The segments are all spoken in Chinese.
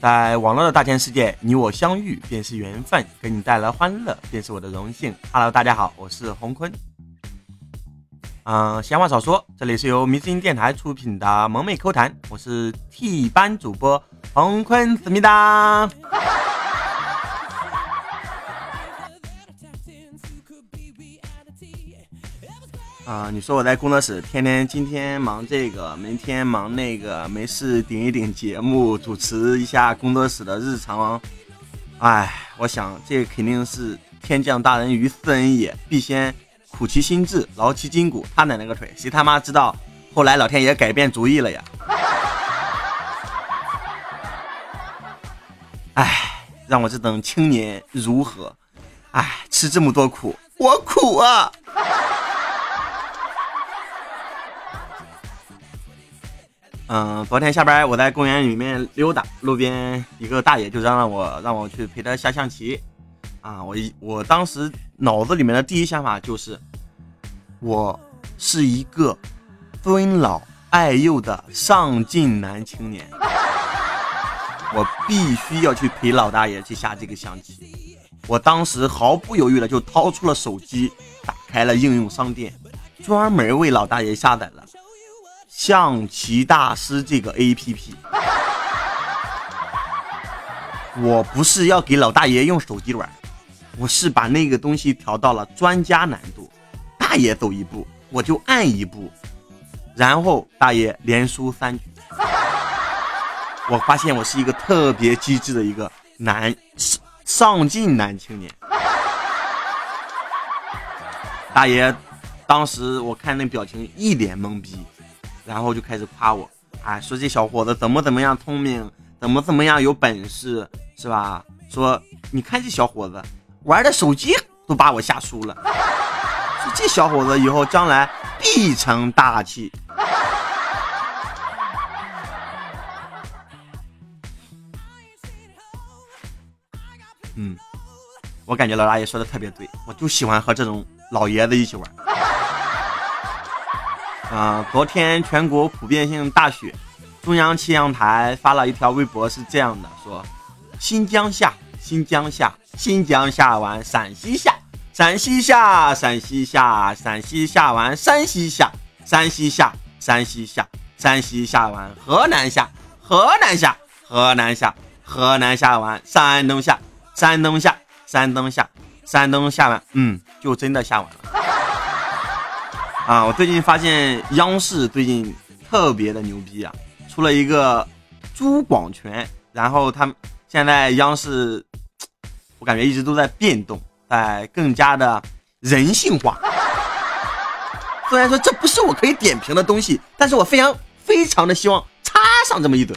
在网络的大千世界，你我相遇便是缘分，给你带来欢乐便是我的荣幸。Hello，大家好，我是洪坤。嗯，闲话少说，这里是由迷之音电台出品的萌妹 Q 谈，我是替班主播洪坤，思密达。啊，你说我在工作室天天今天忙这个，明天忙那个，没事顶一顶节目，主持一下工作室的日常。哎，我想这肯定是天降大人于斯人也，必先苦其心志，劳其筋骨。他奶奶个腿，谁他妈知道后来老天爷改变主意了呀？哎，让我这等青年如何？哎，吃这么多苦，我苦啊！嗯，昨天下班我在公园里面溜达，路边一个大爷就嚷嚷我，让我去陪他下象棋。啊，我一我当时脑子里面的第一想法就是，我是一个尊老爱幼的上进男青年，我必须要去陪老大爷去下这个象棋。我当时毫不犹豫的就掏出了手机，打开了应用商店，专门为老大爷下载了。象棋大师这个 A P P，我不是要给老大爷用手机玩，我是把那个东西调到了专家难度，大爷走一步我就按一步，然后大爷连输三局。我发现我是一个特别机智的一个男上上进男青年。大爷当时我看那表情一脸懵逼。然后就开始夸我，哎，说这小伙子怎么怎么样聪明，怎么怎么样有本事，是吧？说你看这小伙子玩的手机都把我吓输了，说这小伙子以后将来必成大器。嗯，我感觉老大爷说的特别对，我就喜欢和这种老爷子一起玩。啊，昨天全国普遍性大雪，中央气象台发了一条微博，是这样的说：新疆下，新疆下，新疆下完陕西下，陕西下，陕西下，陕西下完山西下，山西下，山西下，山西下完河南下，河南下，河南下，河南下完山东下，山东下，山东下，山东下完，嗯，就真的下完了。啊，我最近发现央视最近特别的牛逼啊，出了一个朱广权，然后他们现在央视，我感觉一直都在变动，在更加的人性化。虽然说这不是我可以点评的东西，但是我非常非常的希望插上这么一嘴。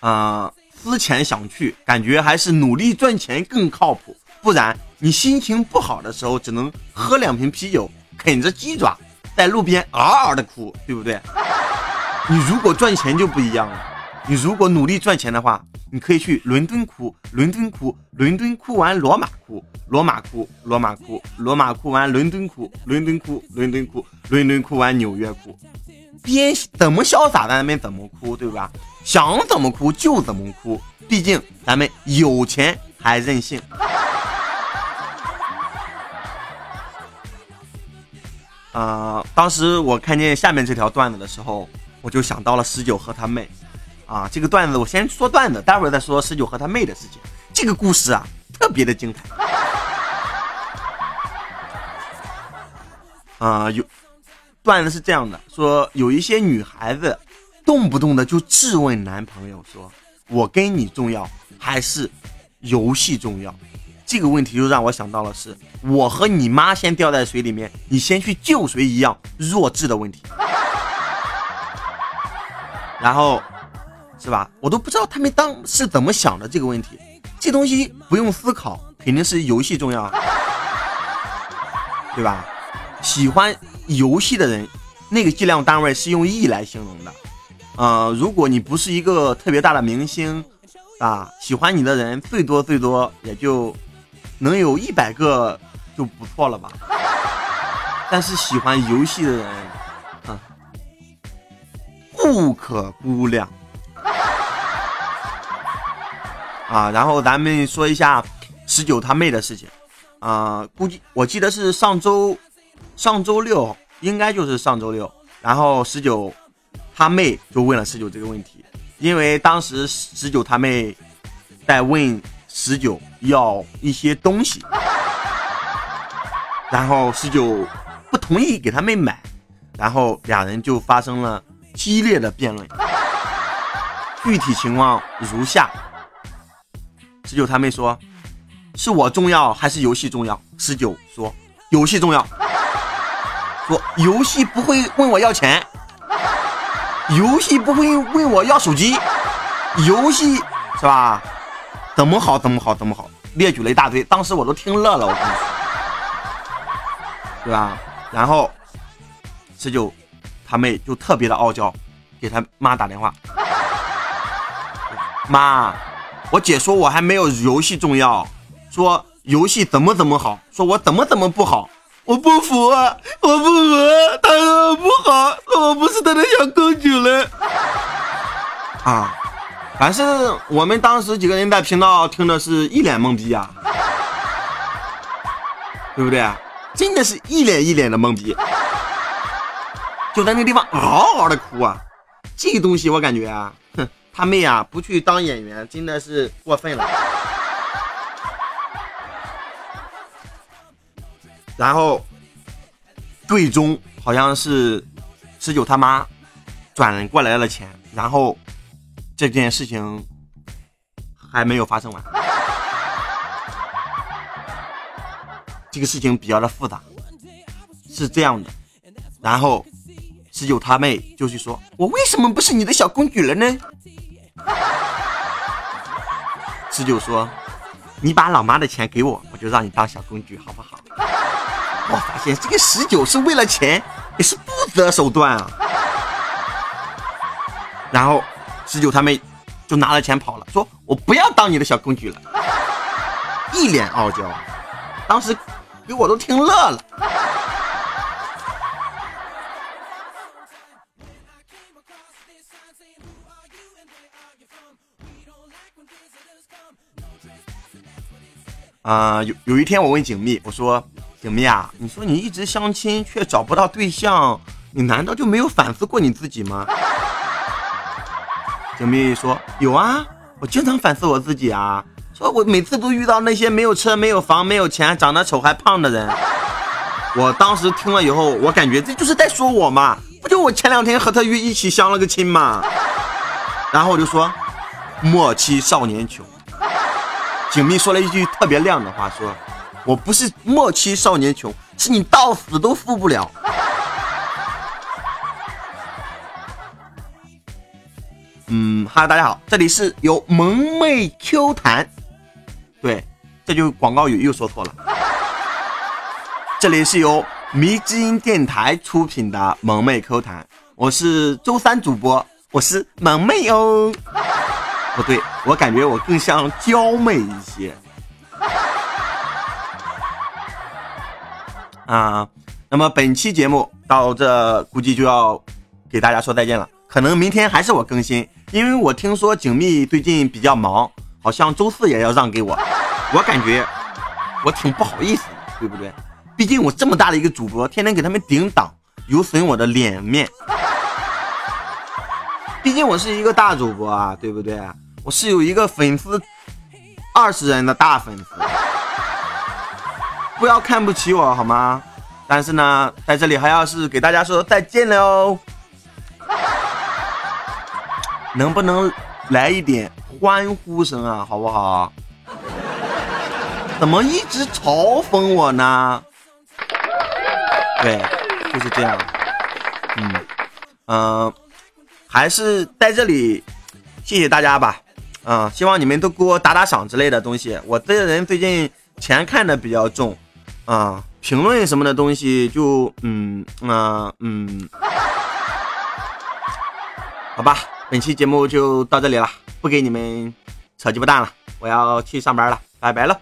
啊，思前想去，感觉还是努力赚钱更靠谱，不然。你心情不好的时候，只能喝两瓶啤酒，啃着鸡爪，在路边嗷嗷的哭，对不对？你如果赚钱就不一样了，你如果努力赚钱的话，你可以去伦敦哭，伦敦哭，伦敦哭完罗马哭，罗马哭，罗马哭，罗马哭完伦敦哭，伦敦哭，伦敦哭，伦敦哭完纽约哭，边怎么潇洒咱们怎么哭，对吧？想怎么哭就怎么哭，毕竟咱们有钱还任性。啊！当时我看见下面这条段子的时候，我就想到了十九和他妹。啊，这个段子我先说段子，待会儿再说十九和他妹的事情。这个故事啊，特别的精彩。啊，有段子是这样的：说有一些女孩子，动不动的就质问男朋友，说我跟你重要还是游戏重要？这个问题就让我想到了，是我和你妈先掉在水里面，你先去救谁一样弱智的问题。然后，是吧？我都不知道他们当是怎么想的这个问题。这东西不用思考，肯定是游戏重要，对吧？喜欢游戏的人，那个计量单位是用亿来形容的。呃，如果你不是一个特别大的明星，啊，喜欢你的人最多最多也就能有一百个就不错了吧。但是喜欢游戏的人，嗯，不可估量。啊，然后咱们说一下十九他妹的事情。啊，估计我记得是上周上周六，应该就是上周六。然后十九他妹就问了十九这个问题。因为当时十九他妹在问十九要一些东西，然后十九不同意给他妹买，然后俩人就发生了激烈的辩论。具体情况如下：十九他妹说：“是我重要还是游戏重要？”十九说：“游戏重要。”说游戏不会问我要钱。游戏不会问我要手机，游戏是吧？怎么好怎么好怎么好，列举了一大堆，当时我都听乐了，我跟你说，对吧？然后十九他妹就特别的傲娇，给他妈打电话，妈，我姐说我还没有游戏重要，说游戏怎么怎么好，说我怎么怎么不好。我不服啊！我不服，他说我不好，说我不是他的小公主了。啊！反正我们当时几个人在频道听的是一脸懵逼啊，对不对？真的是一脸一脸的懵逼，就在那个地方嗷嗷的哭啊！这东西我感觉啊，哼，他妹啊，不去当演员真的是过分了。然后，最终好像是十九他妈转过来了钱，然后这件事情还没有发生完。这个事情比较的复杂，是这样的。然后十九他妹就去说：“我为什么不是你的小公举了呢？”十九说：“你把老妈的钱给我，我就让你当小公举，好不好？”我发现这个十九是为了钱，也是不择手段啊。然后十九他妹就拿了钱跑了，说我不要当你的小公举了，一脸傲娇，当时给我都听乐了。啊，有有一天我问景蜜，我说。景蜜啊，你说你一直相亲却找不到对象，你难道就没有反思过你自己吗？景蜜说有啊，我经常反思我自己啊，说我每次都遇到那些没有车、没有房、没有钱、长得丑还胖的人。我当时听了以后，我感觉这就是在说我嘛，不就我前两天和他约一起相了个亲嘛。然后我就说，莫欺少年穷。景蜜说了一句特别亮的话，说。我不是莫欺少年穷，是你到死都富不了。哈，大家好，这里是由萌妹 Q 弹，对，这就广告语又说错了。这里是由迷之音电台出品的萌妹 Q 弹，我是周三主播，我是萌妹哦。不对，我感觉我更像娇妹一些。啊，那么本期节目到这估计就要给大家说再见了。可能明天还是我更新，因为我听说景蜜最近比较忙，好像周四也要让给我。我感觉我挺不好意思，对不对？毕竟我这么大的一个主播，天天给他们顶档，有损我的脸面。毕竟我是一个大主播啊，对不对？我是有一个粉丝二十人的大粉丝。不要看不起我好吗？但是呢，在这里还要是给大家说再见了哦。能不能来一点欢呼声啊，好不好？怎么一直嘲讽我呢？对，就是这样。嗯嗯，还是在这里谢谢大家吧。嗯，希望你们都给我打打赏之类的东西。我这个人最近钱看的比较重。啊，评论什么的东西就嗯嗯嗯，好吧，本期节目就到这里了，不给你们扯鸡巴蛋了，我要去上班了，拜拜了。